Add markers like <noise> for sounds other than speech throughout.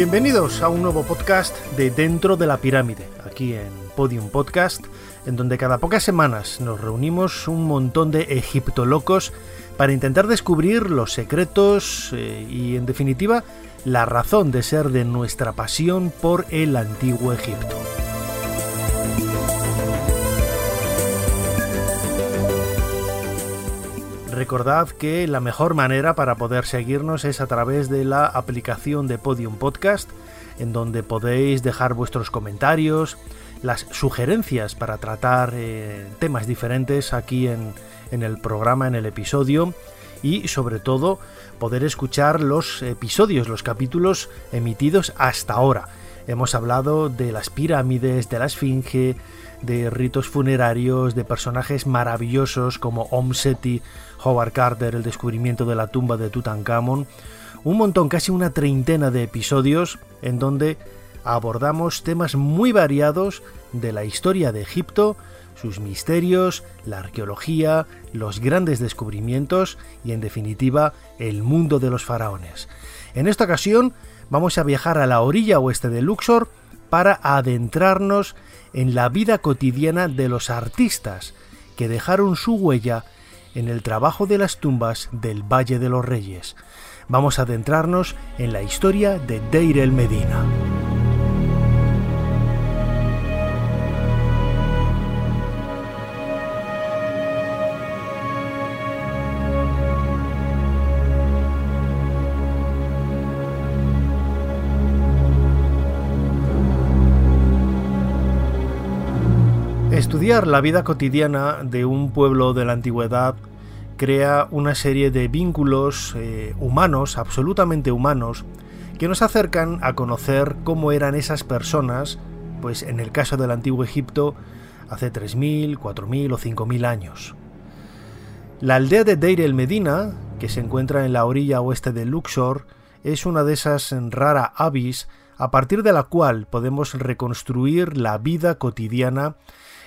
Bienvenidos a un nuevo podcast de Dentro de la Pirámide, aquí en Podium Podcast, en donde cada pocas semanas nos reunimos un montón de egiptolocos para intentar descubrir los secretos eh, y, en definitiva, la razón de ser de nuestra pasión por el antiguo Egipto. Recordad que la mejor manera para poder seguirnos es a través de la aplicación de Podium Podcast, en donde podéis dejar vuestros comentarios, las sugerencias para tratar eh, temas diferentes aquí en, en el programa, en el episodio y sobre todo poder escuchar los episodios, los capítulos emitidos hasta ahora. Hemos hablado de las pirámides, de la esfinge, de ritos funerarios, de personajes maravillosos como Om Seti, Howard Carter, el descubrimiento de la tumba de Tutankamón, un montón, casi una treintena de episodios en donde abordamos temas muy variados de la historia de Egipto, sus misterios, la arqueología, los grandes descubrimientos y en definitiva el mundo de los faraones. En esta ocasión vamos a viajar a la orilla oeste de Luxor para adentrarnos en la vida cotidiana de los artistas que dejaron su huella en el trabajo de las tumbas del Valle de los Reyes. Vamos a adentrarnos en la historia de Deir el Medina. Estudiar la vida cotidiana de un pueblo de la antigüedad crea una serie de vínculos eh, humanos, absolutamente humanos, que nos acercan a conocer cómo eran esas personas, pues en el caso del antiguo Egipto, hace 3.000, 4.000 o 5.000 años. La aldea de Deir el Medina, que se encuentra en la orilla oeste de Luxor, es una de esas rara avis a partir de la cual podemos reconstruir la vida cotidiana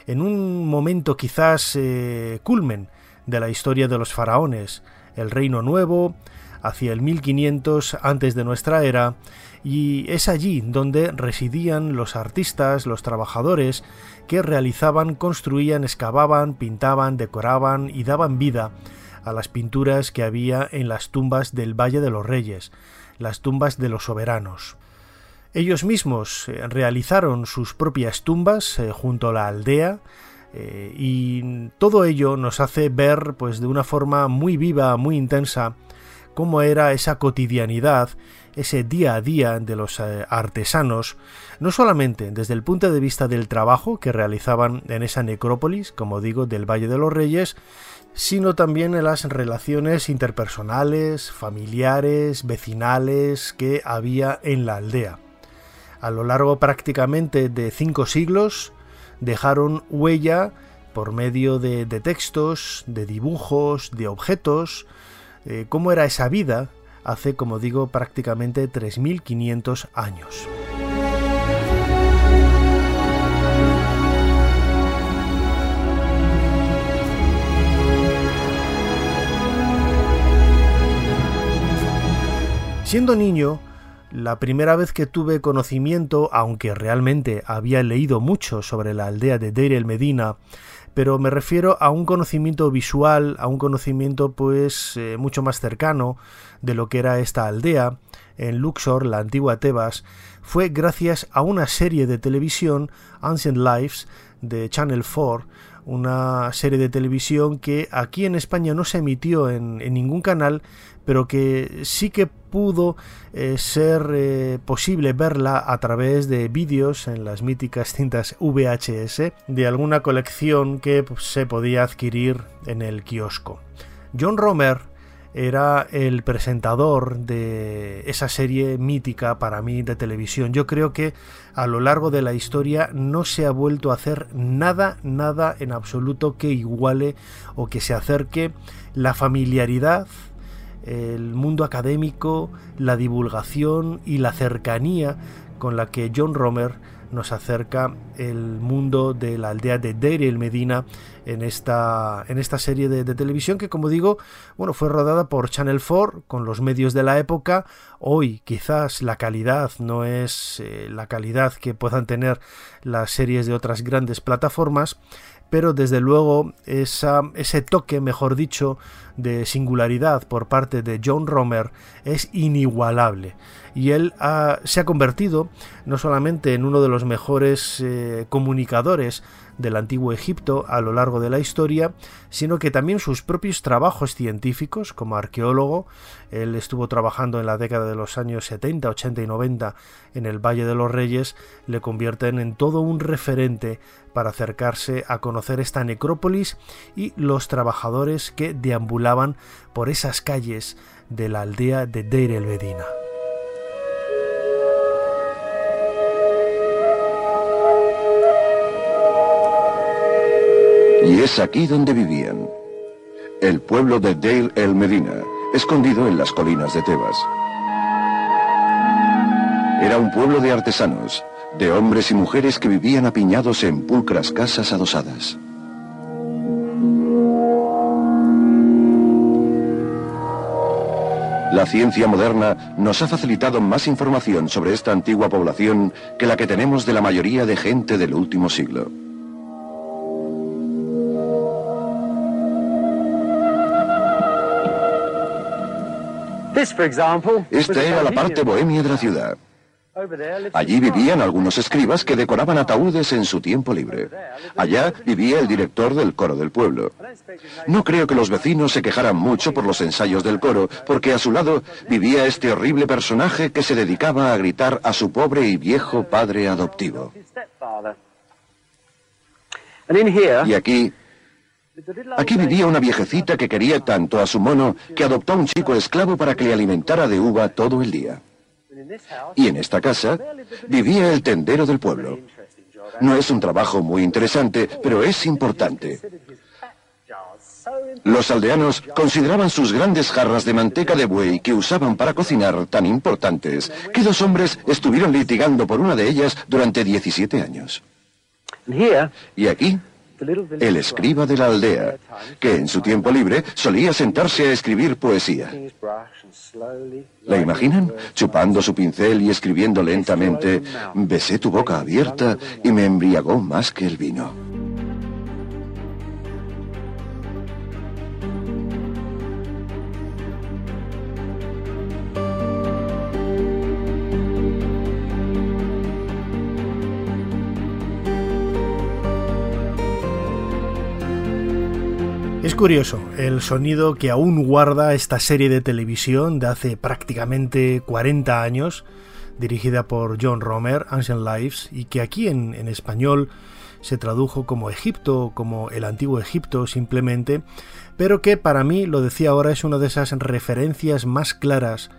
en un momento quizás eh, culmen de la historia de los faraones, el Reino Nuevo, hacia el 1500 antes de nuestra era, y es allí donde residían los artistas, los trabajadores que realizaban, construían, excavaban, pintaban, decoraban y daban vida a las pinturas que había en las tumbas del Valle de los Reyes, las tumbas de los soberanos. Ellos mismos eh, realizaron sus propias tumbas eh, junto a la aldea eh, y todo ello nos hace ver pues de una forma muy viva, muy intensa cómo era esa cotidianidad, ese día a día de los artesanos, no solamente desde el punto de vista del trabajo que realizaban en esa necrópolis, como digo, del Valle de los Reyes, sino también en las relaciones interpersonales, familiares, vecinales que había en la aldea a lo largo prácticamente de cinco siglos dejaron huella por medio de, textos, de dibujos, de objetos, eh, cómo era esa vida hace, como digo, prácticamente 3.500 años. Siendo niño, la primera vez que tuve conocimiento, aunque realmente había leído mucho sobre la aldea de Deir el Medina, pero me refiero a un conocimiento visual, a un conocimiento pues eh, mucho más cercano de lo que era esta aldea en Luxor, la antigua Tebas, fue gracias a una serie de televisión, Ancient Lives, de Channel 4, una serie de televisión que aquí en España no se emitió en, ningún canal, pero que sí que pudo eh, ser eh, posible verla a través de vídeos en las míticas cintas VHS de alguna colección que se podía adquirir en el kiosco. John Romer era el presentador de esa serie mítica para mí de televisión. Yo creo que a lo largo de la historia no se ha vuelto a hacer nada, nada en absoluto que iguale o que se acerque la familiaridad, el mundo académico, la divulgación y la cercanía con la que John Romer nos acerca el mundo de la aldea de Daryl Medina en esta, en esta serie de, televisión que como digo bueno fue rodada por Channel 4 con los medios de la época. Hoy quizás la calidad no es eh, la calidad que puedan tener las series de otras grandes plataformas pero desde luego ese toque, mejor dicho, de singularidad por parte de John Romer es inigualable. Y él se ha convertido no solamente en uno de los mejores eh, comunicadores del antiguo Egipto a lo largo de la historia, sino que también sus propios trabajos científicos como arqueólogo, él estuvo trabajando en la década de los años 70, 80 y 90 en el Valle de los Reyes, le convierten en todo un referente para acercarse a conocer esta necrópolis y los trabajadores que deambulaban por esas calles de la aldea de Deir el Bedina. Y es aquí donde vivían. El pueblo de Dale el Medina, escondido en las colinas de Tebas. Era un pueblo de artesanos, de hombres y mujeres que vivían apiñados en pulcras casas adosadas. La ciencia moderna nos ha facilitado más información sobre esta antigua población que la que tenemos de la mayoría de gente del último siglo. Esta era la parte bohemia de la ciudad. Allí vivían algunos escribas que decoraban ataúdes en su tiempo libre. Allá vivía el director del coro del pueblo. No creo que los vecinos se quejaran mucho por los ensayos del coro, porque a su lado vivía este horrible personaje que se dedicaba a gritar a su pobre y viejo padre adoptivo. Y aquí Aquí vivía una viejecita que quería tanto a su mono que adoptó a un chico esclavo para que le alimentara de uva todo el día. Y en esta casa vivía el tendero del pueblo. No es un trabajo muy interesante, pero es importante. Los aldeanos consideraban sus grandes jarras de manteca de buey que usaban para cocinar tan importantes que dos hombres estuvieron litigando por una de ellas durante 17 años. Y aquí el escriba de la aldea, que en su tiempo libre solía sentarse a escribir poesía. ¿La imaginan? Chupando su pincel y escribiendo lentamente, besé tu boca abierta y me embriagó más que el vino. Curioso el sonido que aún guarda esta serie de televisión de hace prácticamente 40 años, dirigida por John Romer, Ancient Lives, y que aquí en, español se tradujo como Egipto, como el antiguo Egipto simplemente, pero que para mí, lo decía ahora, es una de esas referencias más claras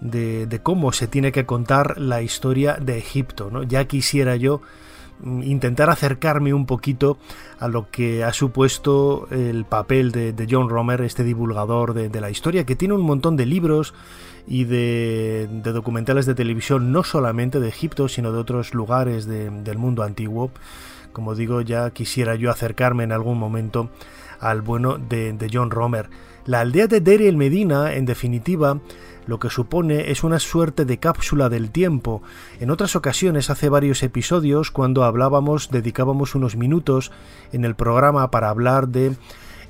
de, de cómo se tiene que contar la historia de Egipto. ¿no? Ya quisiera yo intentar acercarme un poquito a lo que ha supuesto el papel de, John Romer, este divulgador de, la historia, que tiene un montón de libros y de, documentales de televisión, no solamente de Egipto, sino de otros lugares del mundo antiguo. Como digo, ya quisiera yo acercarme en algún momento al bueno de, John Romer. La aldea de Dere el Medina, en definitiva, lo que supone es una suerte de cápsula del tiempo. En otras ocasiones, hace varios episodios, cuando hablábamos, dedicábamos unos minutos en el programa para hablar de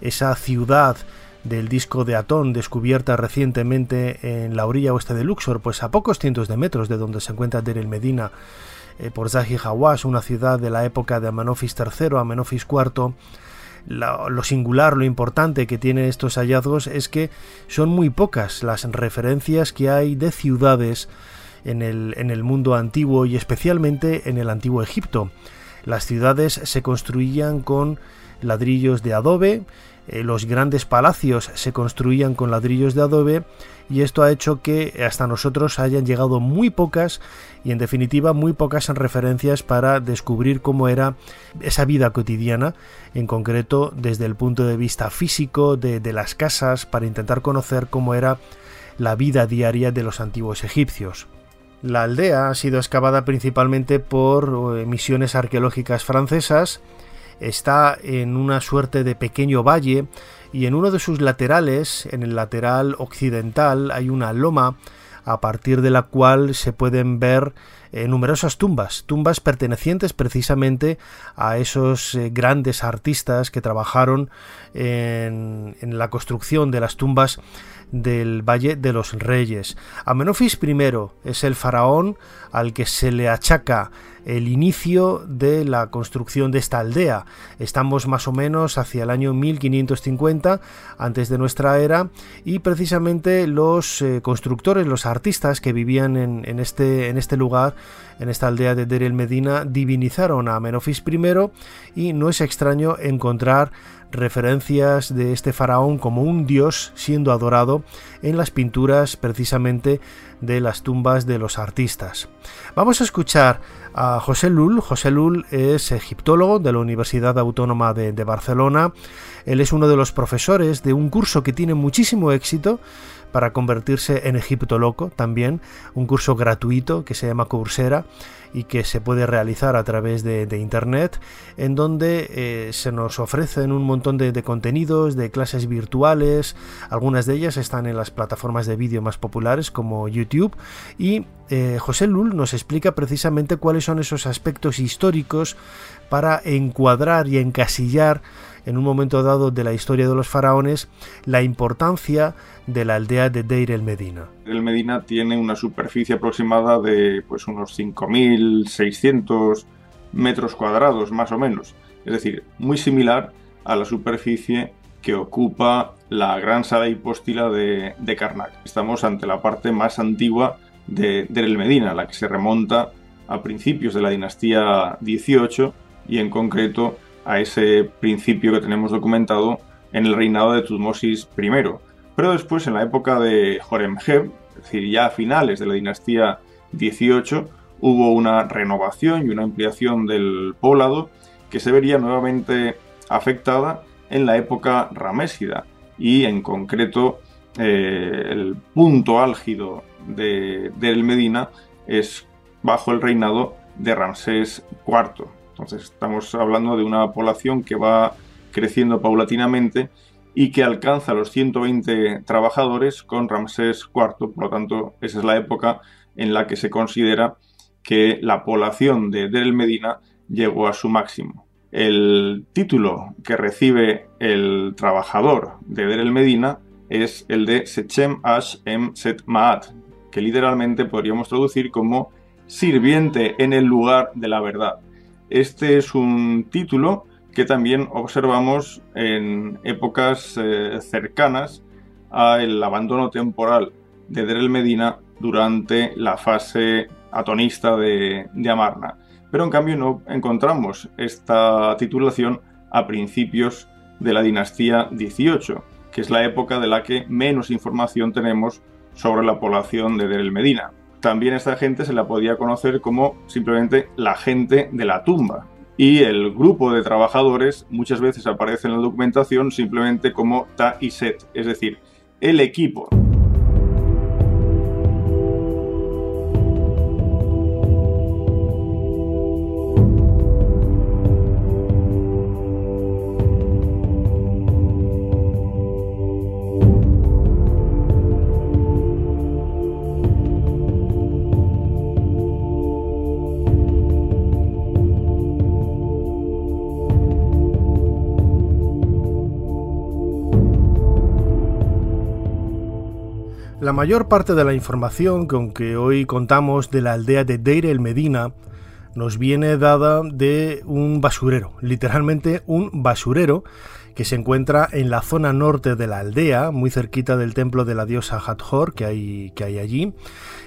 esa ciudad del disco de Atón descubierta recientemente en la orilla oeste de Luxor, pues a pocos cientos de metros de donde se encuentra Derel Medina eh, por Zahi Hawass, una ciudad de la época de Amenofis III, Amenofis IV, lo, singular, lo importante que tienen estos hallazgos es que son muy pocas las referencias que hay de ciudades en el, en el mundo antiguo y especialmente en el antiguo Egipto. Las ciudades se construían con ladrillos de adobe, eh, los grandes palacios se construían con ladrillos de adobe y esto ha hecho que hasta nosotros hayan llegado muy pocas y en definitiva muy pocas referencias para descubrir cómo era esa vida cotidiana, en concreto desde el punto de vista físico de, las casas, para intentar conocer cómo era la vida diaria de los antiguos egipcios. La aldea ha sido excavada principalmente por eh, misiones arqueológicas francesas, está en una suerte de pequeño valle y en uno de sus laterales, en el lateral occidental, hay una loma a partir de la cual se pueden ver eh, numerosas tumbas, tumbas pertenecientes precisamente a esos eh, grandes artistas que trabajaron en, en la construcción de las tumbas del Valle de los Reyes. Amenofis I es el faraón al que se le achaca el inicio de la construcción de esta aldea. Estamos más o menos hacia el año 1550 antes de nuestra era y precisamente los eh, constructores, los artistas que vivían en, este, en este lugar, en esta aldea de Der el Medina, divinizaron a Amenofis I y no es extraño encontrar referencias de este faraón como un dios siendo adorado en las pinturas precisamente de las tumbas de los artistas. Vamos a escuchar a José Lul. José Lul es egiptólogo de la Universidad Autónoma de, de Barcelona. Él es uno de los profesores de un curso que tiene muchísimo éxito para convertirse en Egipto Loco también, un curso gratuito que se llama Coursera y que se puede realizar a través de, internet, en donde eh, se nos ofrecen un montón de, contenidos, de clases virtuales, algunas de ellas están en las plataformas de vídeo más populares como YouTube, y eh, José Lul nos explica precisamente cuáles son esos aspectos históricos para encuadrar y encasillar en un momento dado de la historia de los faraones la importancia de la aldea de Deir el Medina. El Medina tiene una superficie aproximada de pues unos 5.600 metros cuadrados más o menos, es decir, muy similar a la superficie que ocupa la gran sala hipóstila de, de Karnak. Estamos ante la parte más antigua de, de el Medina, la que se remonta a principios de la dinastía 18 y en concreto a ese principio que tenemos documentado en el reinado de Tutmosis I. Pero después, en la época de Horemheb, es decir, ya a finales de la dinastía 18, hubo una renovación y una ampliación del poblado que se vería nuevamente afectada en la época ramésida y en concreto eh, el punto álgido de, del Medina es bajo el reinado de Ramsés IV. Entonces estamos hablando de una población que va creciendo paulatinamente y que alcanza los 120 trabajadores con Ramsés IV. Por lo tanto, esa es la época en la que se considera que la población de Der el Medina llegó a su máximo. El título que recibe el trabajador de Der el Medina es el de Sechem Ash Em Set Maat, que literalmente podríamos traducir como sirviente en el lugar de la verdad. Este es un título que también observamos en épocas eh, cercanas al abandono temporal de Derel Medina durante la fase atonista de, Amarna. Pero en cambio no encontramos esta titulación a principios de la dinastía 18, que es la época de la que menos información tenemos sobre la población de Derel Medina también esta gente se la podía conocer como simplemente la gente de la tumba. Y el grupo de trabajadores muchas veces aparece en la documentación simplemente como Ta y Set, es decir, el equipo. La mayor parte de la información con que hoy contamos de la aldea de Deir el Medina nos viene dada de un basurero, literalmente un basurero que se encuentra en la zona norte de la aldea, muy cerquita del templo de la diosa Hathor que hay, que hay allí,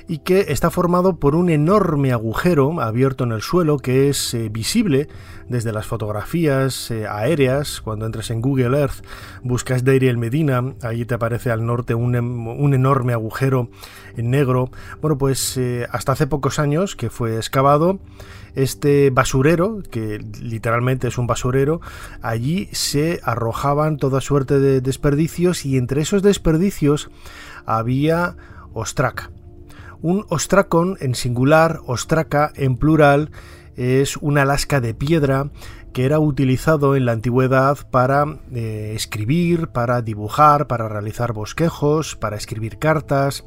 y que está formado por un enorme agujero abierto en el suelo que es eh, visible desde las fotografías eh, aéreas. Cuando entras en Google Earth, buscas Deir Medina, ahí te aparece al norte un, em, un enorme agujero en negro. Bueno, pues eh, hasta hace pocos años que fue excavado, este basurero, que literalmente es un basurero, allí se arrojaban toda suerte de desperdicios y entre esos desperdicios había ostraca. Un ostracón en singular, ostraca en plural, es una lasca de piedra que era utilizado en la antigüedad para eh, escribir, para dibujar, para realizar bosquejos, para escribir cartas,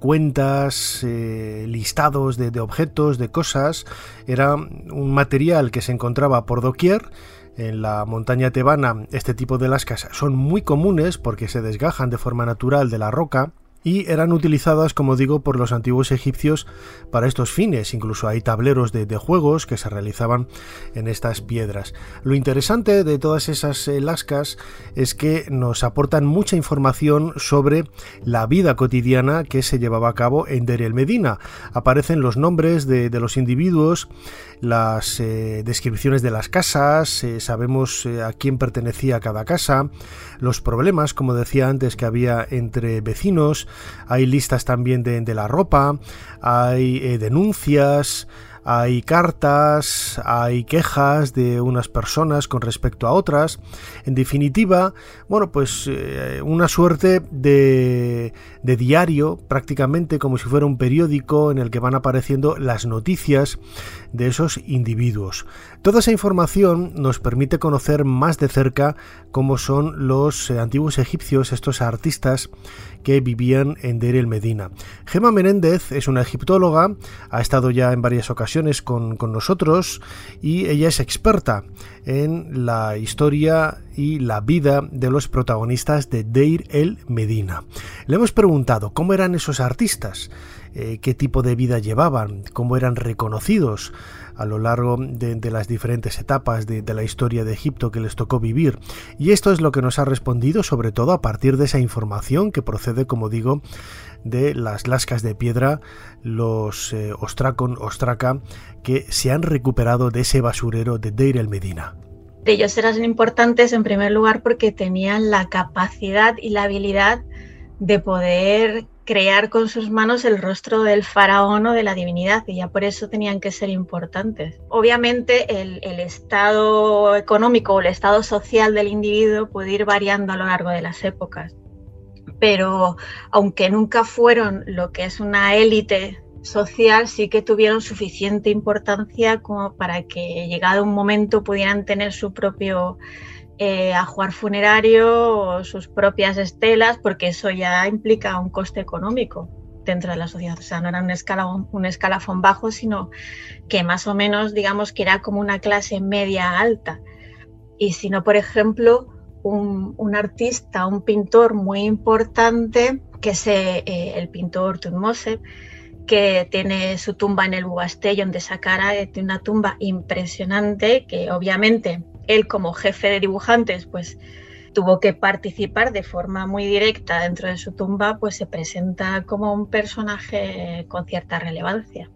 cuentas, eh, listados de, objetos, de cosas. Era un material que se encontraba por doquier. En la montaña tebana este tipo de lascas son muy comunes porque se desgajan de forma natural de la roca y eran utilizadas, como digo, por los antiguos egipcios para estos fines. Incluso hay tableros de, juegos que se realizaban en estas piedras. Lo interesante de todas esas eh, lascas es que nos aportan mucha información sobre la vida cotidiana que se llevaba a cabo en Der el Medina. Aparecen los nombres de, los individuos, las eh, descripciones de las casas, eh, sabemos a quién pertenecía cada casa, los problemas, como decía antes, que había entre vecinos, hay listas también de, la ropa, hay eh, denuncias, hay cartas, hay quejas de unas personas con respecto a otras. En definitiva, bueno, pues eh, una suerte de, de, diario, prácticamente como si fuera un periódico en el que van apareciendo las noticias de esos individuos. Toda esa información nos permite conocer más de cerca cómo son los eh, antiguos egipcios, estos artistas que vivían en Deir el Medina. Gema Menéndez es una egiptóloga, ha estado ya en varias ocasiones con, nosotros y ella es experta en la historia y la vida de los protagonistas de Deir el Medina. Le hemos preguntado cómo eran esos artistas, eh, qué tipo de vida llevaban, cómo eran reconocidos a lo largo de, las diferentes etapas de, la historia de Egipto que les tocó vivir. Y esto es lo que nos ha respondido, sobre todo a partir de esa información que procede, como digo, de las lascas de piedra, los eh, ostraca, que se han recuperado de ese basurero de Deir el Medina. Ellos eran importantes en primer lugar porque tenían la capacidad y la habilidad de poder crear con sus manos el rostro del faraón o de la divinidad y ya por eso tenían que ser importantes. Obviamente el, estado económico o el estado social del individuo puede ir variando a lo largo de las épocas, pero aunque nunca fueron lo que es una élite social, sí que tuvieron suficiente importancia como para que llegado un momento pudieran tener su propio eh, a jugar funerario o sus propias estelas, porque eso ya implica un coste económico dentro de la sociedad. O sea, no era un escalafón, un escalafón bajo, sino que más o menos, digamos, que era como una clase media alta. Y si no, por ejemplo, un, artista, un pintor muy importante, que es eh, el pintor Tutmose, que tiene su tumba en el Bugastellón de Saqqara, tiene una tumba impresionante que obviamente él como jefe de dibujantes, pues tuvo que participar de forma muy directa dentro de su tumba, pues se presenta como un personaje con cierta relevancia.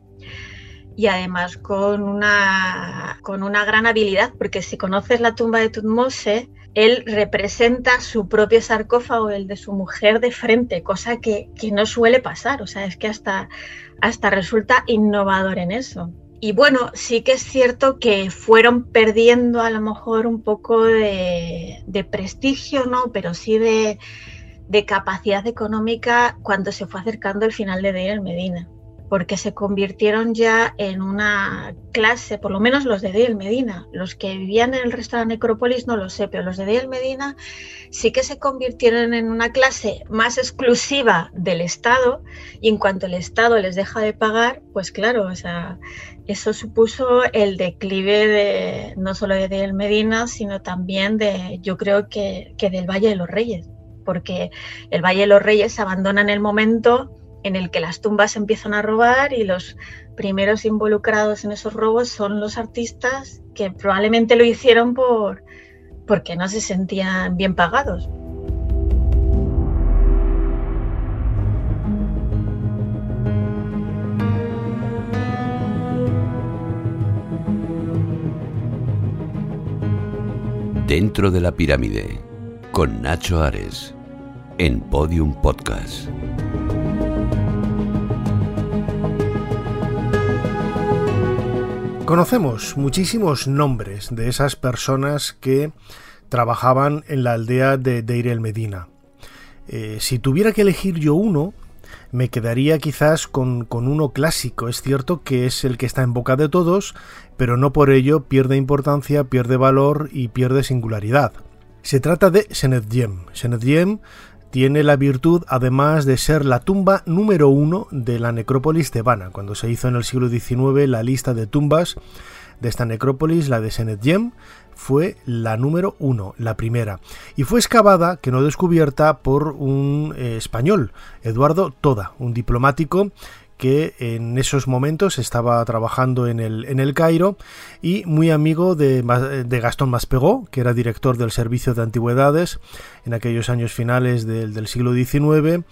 Y además con una, con una gran habilidad, porque si conoces la tumba de Tutmose, él representa su propio sarcófago, el de su mujer de frente, cosa que, que no suele pasar. O sea, es que hasta, hasta resulta innovador en eso. Y bueno, sí que es cierto que fueron perdiendo a lo mejor un poco de, prestigio, ¿no? Pero sí de, capacidad económica cuando se fue acercando el final de Deir el Medina porque se convirtieron ya en una clase, por lo menos los de Deir Medina. Los que vivían en el resto de la necrópolis no lo sé, pero los de Deir Medina sí que se convirtieron en una clase más exclusiva del Estado y en cuanto el Estado les deja de pagar, pues claro, o sea, eso supuso el declive de no solo de Deir Medina, sino también de, yo creo que, que del Valle de los Reyes, porque el Valle de los Reyes se abandona en el momento en el que las tumbas empiezan a robar y los primeros involucrados en esos robos son los artistas que probablemente lo hicieron por, porque no se sentían bien pagados. Dentro de la pirámide, con Nacho Ares, en Podium Podcast. Conocemos muchísimos nombres de esas personas que trabajaban en la aldea de Deir el Medina. Eh, si tuviera que elegir yo uno, me quedaría quizás con, con, uno clásico. Es cierto que es el que está en boca de todos, pero no por ello pierde importancia, pierde valor y pierde singularidad. Se trata de Senedjem. Senedjem tiene la virtud además de ser la tumba número uno de la necrópolis tebana. Cuando se hizo en el siglo XIX la lista de tumbas de esta necrópolis, la de Senedjem, fue la número uno, la primera, y fue excavada, que no descubierta, por un eh, español, Eduardo Toda, un diplomático que en esos momentos estaba trabajando en el, en el Cairo y muy amigo de, de Gastón Maspegó, que era director del Servicio de Antigüedades en aquellos años finales del, siglo XIX.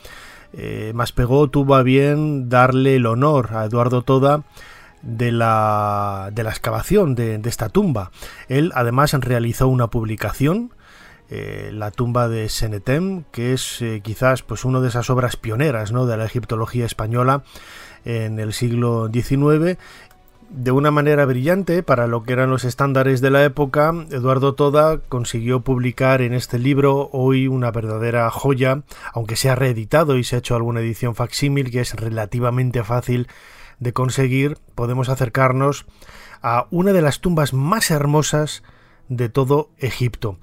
Eh, Maspegó tuvo a bien darle el honor a Eduardo Toda de la, de la excavación de, esta tumba. Él además realizó una publicación eh, la tumba de Senetem, que es eh, quizás pues una de esas obras pioneras ¿no? de la egiptología española en el siglo XIX. De una manera brillante para lo que eran los estándares de la época, Eduardo Toda consiguió publicar en este libro hoy una verdadera joya, aunque se ha reeditado y se ha hecho alguna edición facsímil que es relativamente fácil de conseguir, podemos acercarnos a una de las tumbas más hermosas de todo Egipto.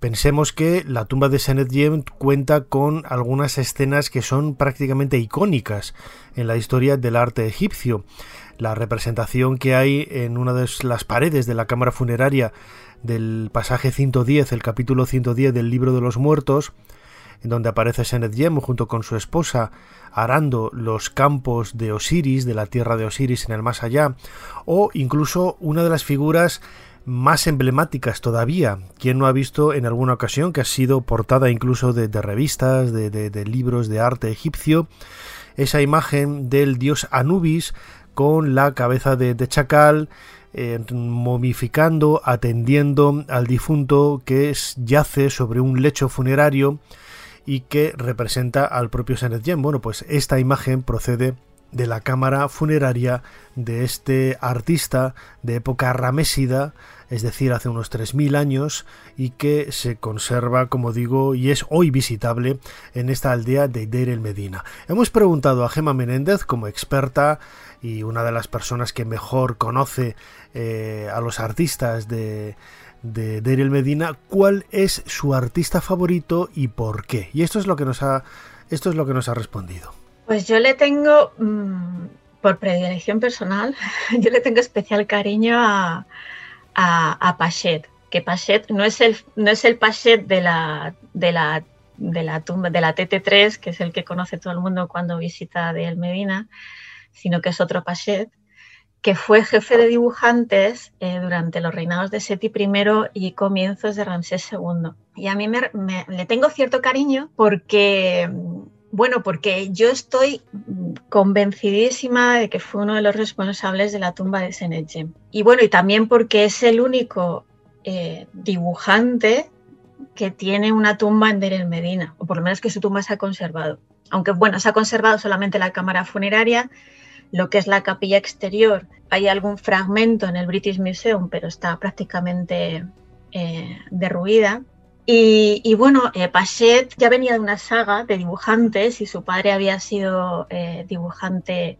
Pensemos que la tumba de Senedjem cuenta con algunas escenas que son prácticamente icónicas en la historia del arte egipcio. La representación que hay en una de las paredes de la cámara funeraria del pasaje 110, el capítulo 110 del libro de los muertos, en donde aparece Senedjem junto con su esposa arando los campos de Osiris, de la tierra de Osiris en el más allá, o incluso una de las figuras más emblemáticas todavía. ¿Quién no ha visto en alguna ocasión que ha sido portada incluso de, revistas, de, libros de arte egipcio? Esa imagen del dios Anubis con la cabeza de, chacal, eh, momificando, atendiendo al difunto que yace sobre un lecho funerario y que representa al propio Senedjem. Bueno, pues esta imagen procede de la cámara funeraria de este artista de época ramésida es decir, hace unos 3.000 años, y que se conserva, como digo, y es hoy visitable en esta aldea de Deir el Medina. Hemos preguntado a Gema Menéndez, como experta y una de las personas que mejor conoce eh, a los artistas de, de Deir el Medina, cuál es su artista favorito y por qué. Y esto es lo que nos ha, esto es lo que nos ha respondido. Pues yo le tengo, mm, por predilección personal, <laughs> yo le tengo especial cariño a, a, Pachet, que Pachet no es el, no es el Pachet de la, de la de la tumba de la TT3, que es el que conoce todo el mundo cuando visita de El Medina, sino que es otro Pachet, que fue jefe de dibujantes eh, durante los reinados de Seti I y comienzos de Ramsés II. Y a mí me, le tengo cierto cariño porque, bueno, porque yo estoy convencidísima de que fue uno de los responsables de la tumba de Senetjem. Y bueno, y también porque es el único eh, dibujante que tiene una tumba en Der el Medina, o por lo menos que su tumba se ha conservado. Aunque bueno, se ha conservado solamente la cámara funeraria, lo que es la capilla exterior. Hay algún fragmento en el British Museum, pero está prácticamente eh, derruida. Y, bueno, eh, Pachet ya venía de una saga de dibujantes y su padre había sido eh, dibujante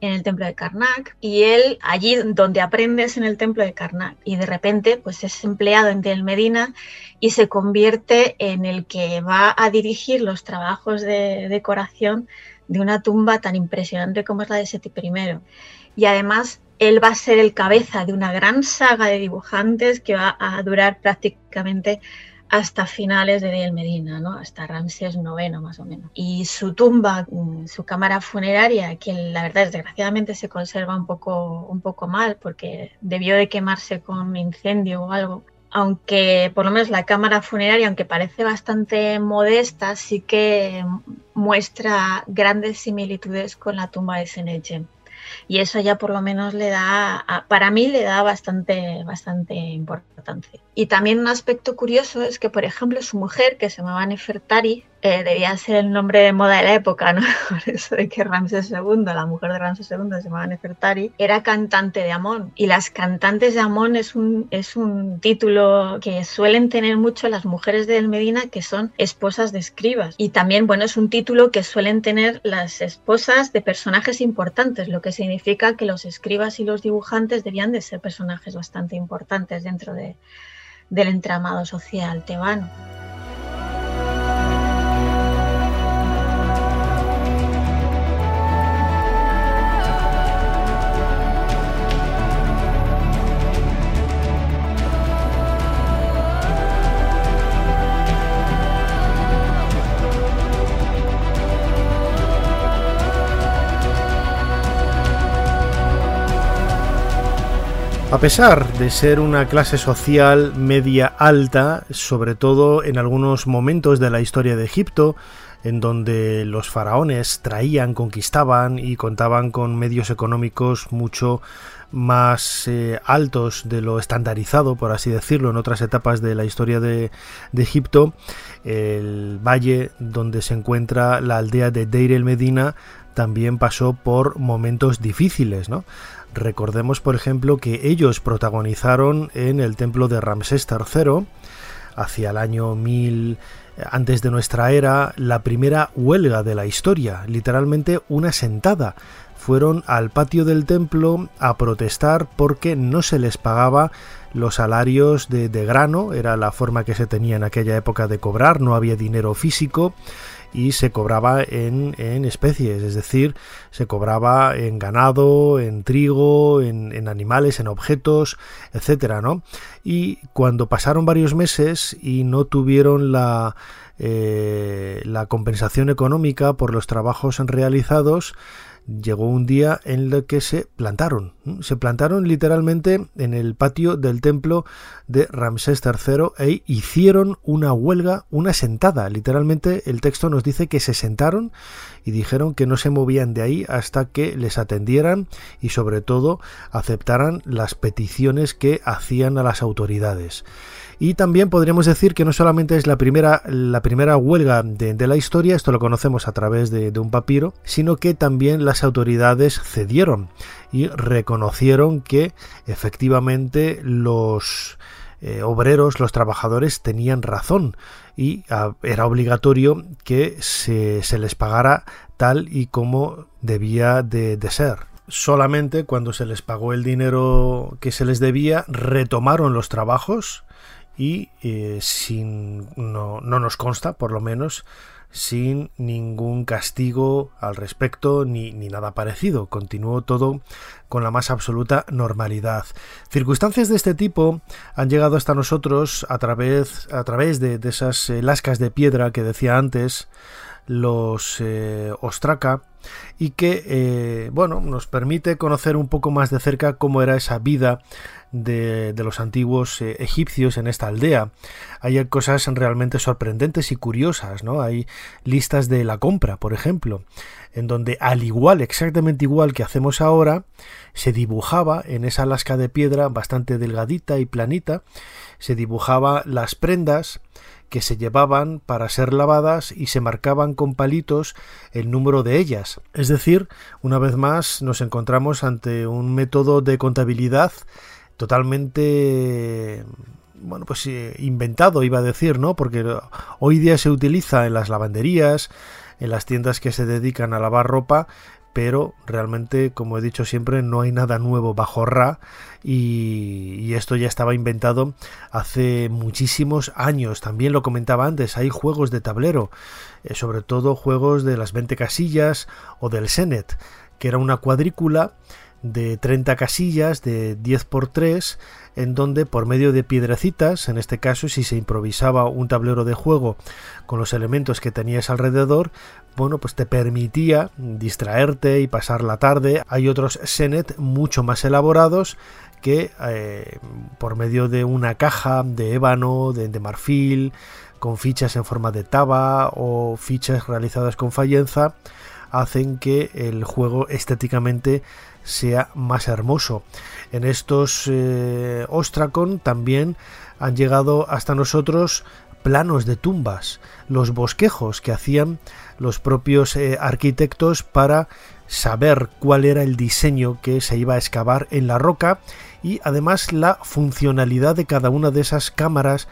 en el templo de Karnak y él allí donde aprendes en el templo de Karnak y de repente pues es empleado en Del Medina y se convierte en el que va a dirigir los trabajos de decoración de una tumba tan impresionante como es la de Seti I. Y además él va a ser el cabeza de una gran saga de dibujantes que va a durar prácticamente hasta finales de El Medina, ¿no? hasta Ramsés IX más o menos. Y su tumba, mm, su cámara funeraria, que la verdad desgraciadamente se conserva un poco, un poco mal porque debió de quemarse con incendio o algo, aunque por lo menos la cámara funeraria, aunque parece bastante modesta, sí que muestra grandes similitudes con la tumba de Senechem y eso ya por lo menos le da, para mí le da bastante, bastante importancia. Y también un aspecto curioso es que, por ejemplo, su mujer, que se llamaba Nefertari, eh, debía ser el nombre de moda de la época. <laughs> Por eso de que Ramsés II, la mujer de Ramsés II se llamaba Nefertari, era cantante de Amón. Y las cantantes de Amón es un, es un título que suelen tener mucho las mujeres de Medina, que son esposas de escribas. Y también, bueno, es un título que suelen tener las esposas de personajes importantes, lo que significa que los escribas y los dibujantes debían de ser personajes bastante importantes dentro de, del entramado social tebano. A pesar de ser una clase social media alta, sobre todo en algunos momentos de la historia de Egipto, en donde los faraones traían, conquistaban y contaban con medios económicos mucho más eh, altos de lo estandarizado, por así decirlo, en otras etapas de la historia de, de, Egipto, el valle donde se encuentra la aldea de Deir el Medina también pasó por momentos difíciles, ¿no? Recordemos, por ejemplo, que ellos protagonizaron en el templo de Ramsés III, hacia el año 1000 antes de nuestra era, la primera huelga de la historia, literalmente una sentada. Fueron al patio del templo a protestar porque no se les pagaba los salarios de, de grano, era la forma que se tenía en aquella época de cobrar, no había dinero físico y se cobraba en, especies, es decir, se cobraba en ganado, en trigo, en, animales, en objetos, etcétera, ¿no? Y cuando pasaron varios meses y no tuvieron la, eh, la compensación económica por los trabajos realizados, llegó un día en el que se plantaron. Se plantaron literalmente en el patio del templo de Ramsés III e hicieron una huelga, una sentada. Literalmente el texto nos dice que se sentaron y dijeron que no se movían de ahí hasta que les atendieran y sobre todo aceptaran las peticiones que hacían a las autoridades. Y también podríamos decir que no solamente es la primera, la primera huelga de, la historia, esto lo conocemos a través de, un papiro, sino que también las autoridades cedieron y reconocieron que efectivamente los eh, obreros, los trabajadores tenían razón y ah, era obligatorio que se, les pagara tal y como debía de ser. Solamente cuando se les pagó el dinero que se les debía, retomaron los trabajos y eh, sin no, no, nos consta por lo menos sin ningún castigo al respecto ni, ni, nada parecido. Continuó todo con la más absoluta normalidad. Circunstancias de este tipo han llegado hasta nosotros a través, a través de, esas eh, lascas de piedra que decía antes, los eh, Ostraca, y que bueno nos permite conocer un poco más de cerca cómo era esa vida de, los antiguos eh, egipcios en esta aldea. Hay cosas realmente sorprendentes y curiosas, ¿no? Hay listas de la compra, por ejemplo, en donde al igual, exactamente igual que hacemos ahora, se dibujaba en esa lasca de piedra bastante delgadita y planita, se dibujaba las prendas que se llevaban para ser lavadas y se marcaban con palitos el número de ellas. Es decir, una vez más nos encontramos ante un método de contabilidad totalmente bueno, pues eh, inventado, iba a decir, ¿no? Porque hoy día se utiliza en las lavanderías, en las tiendas que se dedican a lavar ropa, pero realmente, como he dicho siempre, no hay nada nuevo bajo Ra y, esto ya estaba inventado hace muchísimos años. También lo comentaba antes, hay juegos de tablero, eh, sobre todo juegos de las 20 casillas o del Senet, que era una cuadrícula de 30 casillas de 10 por 3 en donde por medio de piedrecitas, en este caso si se improvisaba un tablero de juego con los elementos que tenías alrededor, bueno, pues te permitía distraerte y pasar la tarde. Hay otros Senet mucho más elaborados que eh, por medio de una caja de ébano, de, de, marfil, con fichas en forma de taba o fichas realizadas con fallenza, hacen que el juego estéticamente sea más hermoso. En estos eh, Ostracon también han llegado hasta nosotros planos de tumbas, los bosquejos que hacían los propios eh, arquitectos para saber cuál era el diseño que se iba a excavar en la roca y además la funcionalidad de cada una de esas cámaras,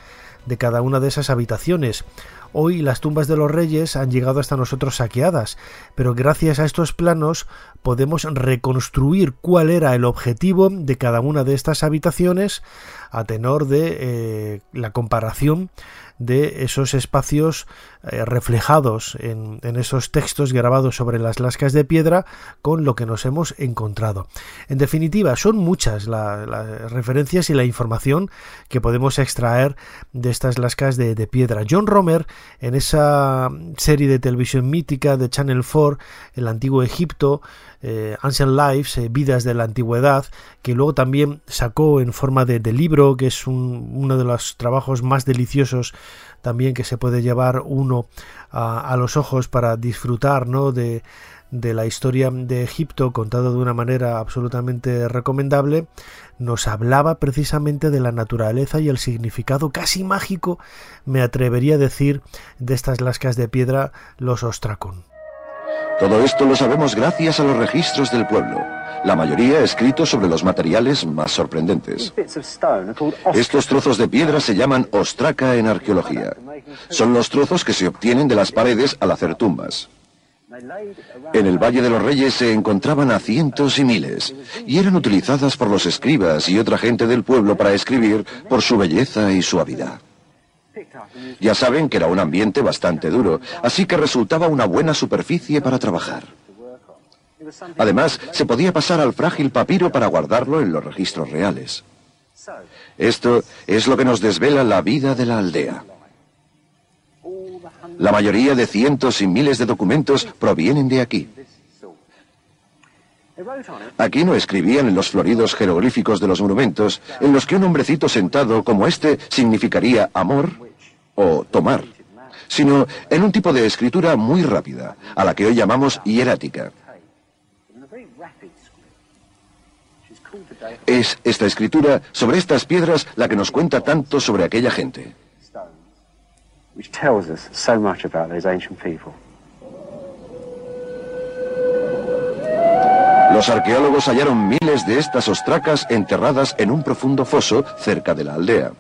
de cada una de esas habitaciones. Hoy las tumbas de los reyes han llegado hasta nosotros saqueadas, pero gracias a estos planos podemos reconstruir cuál era el objetivo de cada una de estas habitaciones a tenor de eh, la comparación de esos espacios eh, reflejados en, esos textos grabados sobre las lascas de piedra con lo que nos hemos encontrado. En definitiva, son muchas las referencias y la información que podemos extraer de estas lascas de, piedra. John Romer, en esa serie de televisión mítica de Channel 4, el antiguo Egipto, eh, Ancient Lives, eh, Vidas de la Antigüedad, que luego también sacó en forma de, libro, que es uno de los trabajos más deliciosos también que se puede llevar uno a, los ojos para disfrutar ¿no? de, de la historia de Egipto contado de una manera absolutamente recomendable, nos hablaba precisamente de la naturaleza y el significado casi mágico, me atrevería a decir, de estas lascas de piedra, los ostracón. Todo esto lo sabemos gracias a los registros del pueblo, la mayoría escritos sobre los materiales más sorprendentes. Estos trozos de piedra se llaman ostraca en arqueología. Son los trozos que se obtienen de las paredes al hacer tumbas. En el Valle de los Reyes se encontraban a cientos y miles, y eran utilizadas por los escribas y otra gente del pueblo para escribir por su belleza y suavidad. Ya saben que era un ambiente bastante duro, así que resultaba una buena superficie para trabajar. Además, se podía pasar al frágil papiro para guardarlo en los registros reales. Esto es lo que nos desvela la vida de la aldea. La mayoría de cientos y miles de documentos provienen de aquí. Aquí no escribían en los floridos jeroglíficos de los monumentos, en los que un hombrecito sentado como este significaría amor o tomar, sino en un tipo de escritura muy rápida, a la que hoy llamamos hierática. Es esta escritura sobre estas piedras la que nos cuenta tanto sobre aquella gente. Los arqueólogos hallaron miles de estas ostracas enterradas en un profundo foso cerca de la aldea.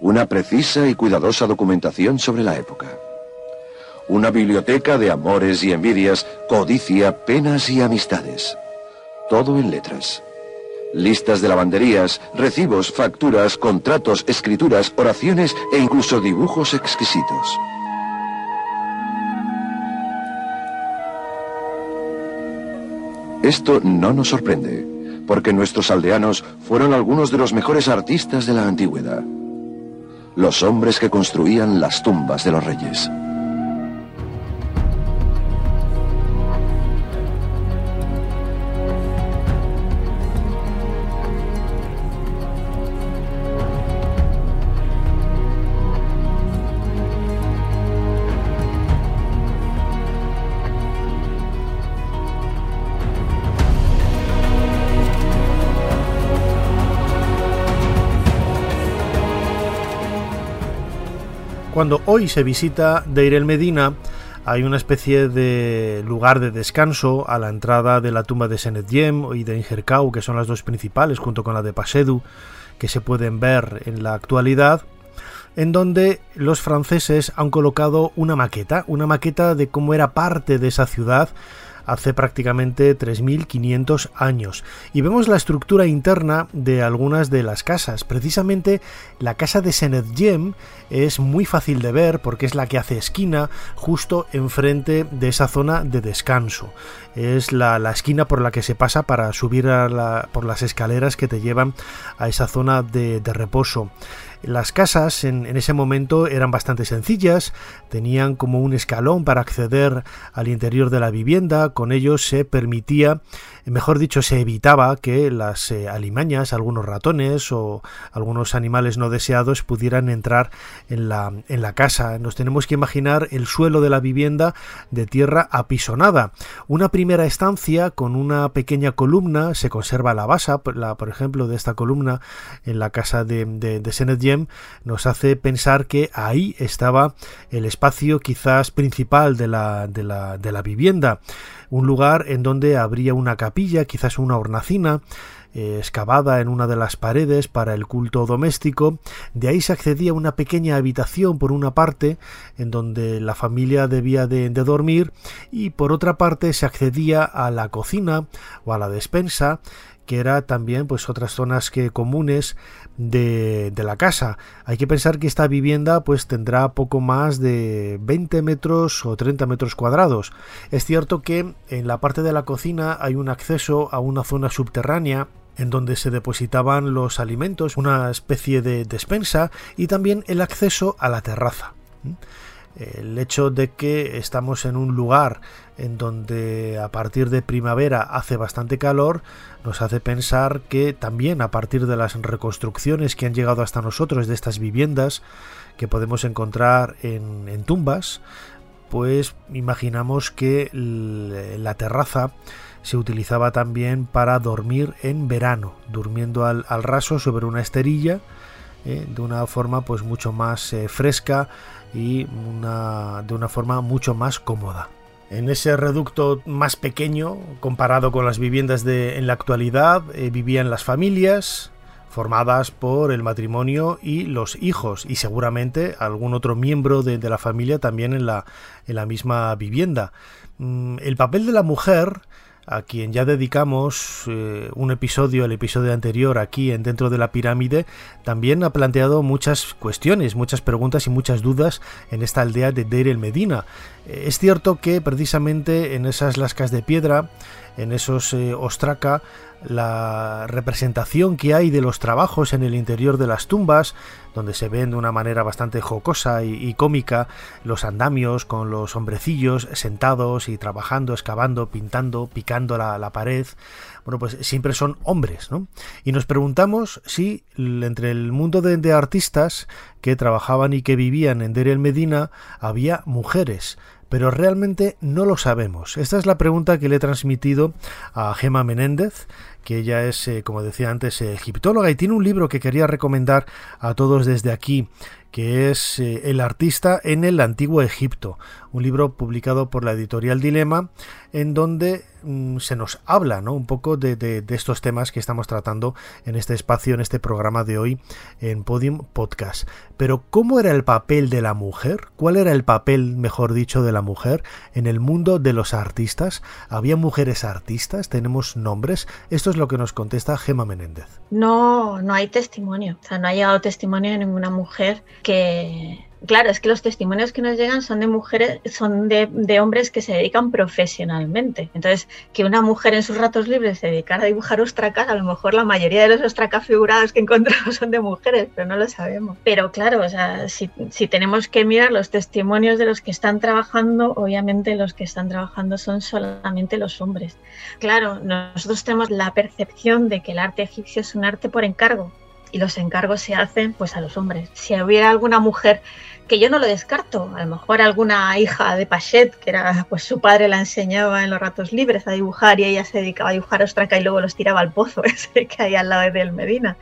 Una precisa y cuidadosa documentación sobre la época. Una biblioteca de amores y envidias, codicia, penas y amistades. Todo en letras. Listas de lavanderías, recibos, facturas, contratos, escrituras, oraciones e incluso dibujos exquisitos. Esto no nos sorprende, porque nuestros aldeanos fueron algunos de los mejores artistas de la antigüedad. Los hombres que construían las tumbas de los reyes. Cuando hoy se visita Deir el Medina, hay una especie de lugar de descanso a la entrada de la tumba de Senedjem y de Ingerkau, que son las dos principales, junto con la de Pasedu, que se pueden ver en la actualidad, en donde los franceses han colocado una maqueta, una maqueta de cómo era parte de esa ciudad hace prácticamente 3.500 años. Y vemos la estructura interna de algunas de las casas. Precisamente la casa de Senedjem es muy fácil de ver porque es la que hace esquina justo enfrente de esa zona de descanso. Es la, esquina por la que se pasa para subir por las escaleras que te llevan a esa zona de reposo. Las casas en, ese momento eran bastante sencillas, tenían como un escalón para acceder al interior de la vivienda, con ello se permitía, mejor dicho, se evitaba que las eh, alimañas, algunos ratones o algunos animales no deseados pudieran entrar en la, en la casa. Nos tenemos que imaginar el suelo de la vivienda de tierra apisonada. Una primera estancia con una pequeña columna, se conserva la base, la, por ejemplo, de esta columna en la casa de, de, de nos hace pensar que ahí estaba el espacio quizás principal de la, de la, de la vivienda, un lugar en donde habría una capilla, quizás una hornacina, eh, excavada en una de las paredes para el culto doméstico. De ahí se accedía a una pequeña habitación por una parte en donde la familia debía de, dormir y por otra parte se accedía a la cocina o a la despensa que era también pues otras zonas que comunes de, la casa. Hay que pensar que esta vivienda pues tendrá poco más de 20 metros o 30 metros cuadrados. Es cierto que en la parte de la cocina hay un acceso a una zona subterránea en donde se depositaban los alimentos, una especie de despensa y también el acceso a la terraza. El hecho de que estamos en un lugar en donde a partir de primavera hace bastante calor nos hace pensar que también a partir de las reconstrucciones que han llegado hasta nosotros de estas viviendas que podemos encontrar en, tumbas, pues imaginamos que la terraza se utilizaba también para dormir en verano, durmiendo al, raso sobre una esterilla, eh, de una forma pues mucho más eh, fresca y una, de una forma mucho más cómoda. En ese reducto más pequeño, comparado con las viviendas de en la actualidad, eh, vivían las familias formadas por el matrimonio y los hijos y seguramente algún otro miembro de, la familia también en la, en la misma vivienda. Mm, el papel de la mujer a quien ya dedicamos eh, un episodio, el episodio anterior aquí en Dentro de la Pirámide, también ha planteado muchas cuestiones, muchas preguntas y muchas dudas en esta aldea de Deir el Medina. Eh, es cierto que precisamente en esas lascas de piedra, en esos eh, ostraca, la representación que hay de los trabajos en el interior de las tumbas, donde se ven de una manera bastante jocosa y, cómica los andamios con los hombrecillos sentados y trabajando, excavando, pintando, picando la, pared. Bueno, pues siempre son hombres, ¿no? Y nos preguntamos si entre el mundo de, de artistas que trabajaban y que vivían en Derel Medina había mujeres pero realmente no lo sabemos. Esta es la pregunta que le he transmitido a Gema Menéndez, que ella es, eh, como decía antes, egiptóloga y tiene un libro que quería recomendar a todos desde aquí, que es eh, El artista en el antiguo Egipto, un libro publicado por la editorial Dilema, en donde mm, se nos habla ¿no? un poco de, estos temas que estamos tratando en este espacio, en este programa de hoy, en Podium Podcast. Pero, ¿cómo era el papel de la mujer? ¿Cuál era el papel, mejor dicho, de la mujer en el mundo de los artistas? ¿Había mujeres artistas? ¿Tenemos nombres? Esto es lo que nos contesta Gema Menéndez. No, no hay testimonio. O sea, no ha llegado testimonio de ninguna mujer que Claro, es que los testimonios que nos llegan son de mujeres, son de, hombres que se dedican profesionalmente. Entonces, que una mujer en sus ratos libres se dedicara a dibujar ostracas, a lo mejor la mayoría de los ostracas figurados que encontramos son de mujeres, pero no lo sabemos. Pero claro, o sea, si, tenemos que mirar los testimonios de los que están trabajando, obviamente los que están trabajando son solamente los hombres. Claro, nosotros tenemos la percepción de que el arte egipcio es un arte por encargo, y los encargos se hacen pues a los hombres. Si hubiera alguna mujer que yo no lo descarto, a lo mejor alguna hija de Pachet, que era pues su padre la enseñaba en los ratos libres a dibujar y ella se dedicaba a dibujar ostraca y luego los tiraba al pozo <laughs> ese que hay al lado de El Medina.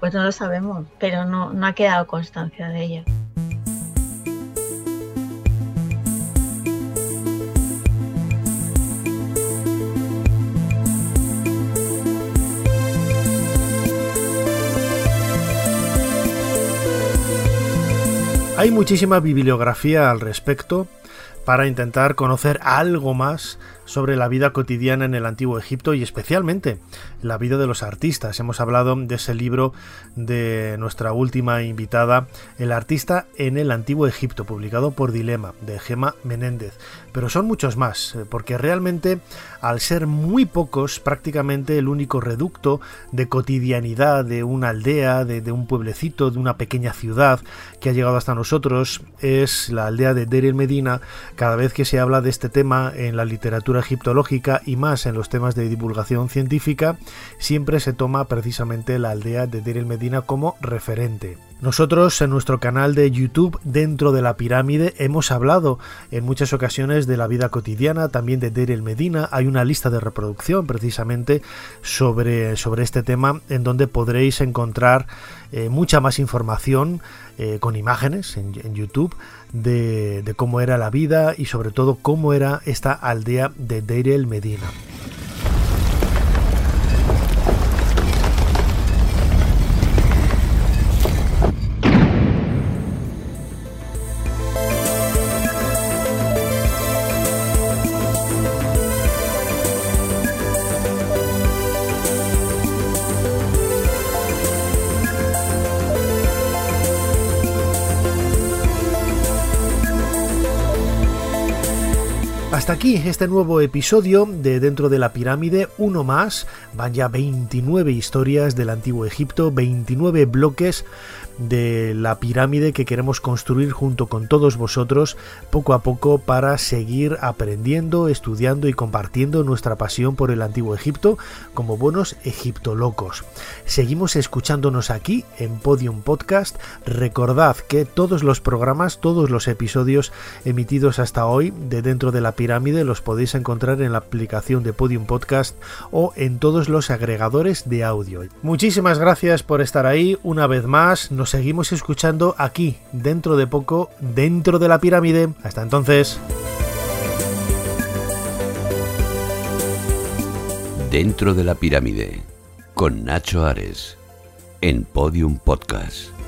Pues no lo sabemos, pero no, no ha quedado constancia de ello. Hay muchísima bibliografía al respecto para intentar conocer algo más sobre la vida cotidiana en el antiguo Egipto y especialmente la vida de los artistas. Hemos hablado de ese libro de nuestra última invitada, El artista en el antiguo Egipto, publicado por Dilema, de Gema Menéndez. Pero son muchos más, eh, porque realmente al ser muy pocos, prácticamente el único reducto de cotidianidad de una aldea, de, un pueblecito, de una pequeña ciudad que ha llegado hasta nosotros, es la aldea de Deir el Medina. Cada vez que se habla de este tema en la literatura egiptológica y más en los temas de divulgación científica, siempre se toma precisamente la aldea de Deir el Medina como referente. Nosotros en nuestro canal de YouTube dentro de la pirámide hemos hablado en muchas ocasiones de la vida cotidiana, también de Deir el Medina. Hay una lista de reproducción precisamente sobre, sobre este tema en donde podréis encontrar eh, mucha más información eh, con imágenes en, YouTube de, cómo era la vida y sobre todo cómo era esta aldea de Deir el Medina. Aquí este nuevo episodio de Dentro de la Pirámide, uno más. Van ya 29 historias del antiguo Egipto, 29 bloques de la pirámide que queremos construir junto con todos vosotros poco a poco para seguir aprendiendo, estudiando y compartiendo nuestra pasión por el antiguo Egipto como buenos egiptolocos. Seguimos escuchándonos aquí en Podium Podcast. Recordad que todos los programas, todos los episodios emitidos hasta hoy de dentro de la los podéis encontrar en la aplicación de Podium Podcast o en todos los agregadores de audio. Muchísimas gracias por estar ahí una vez más. Nos seguimos escuchando aquí, dentro de poco, dentro de la pirámide. Hasta entonces. Dentro de la pirámide, con Nacho Ares, en Podium Podcast.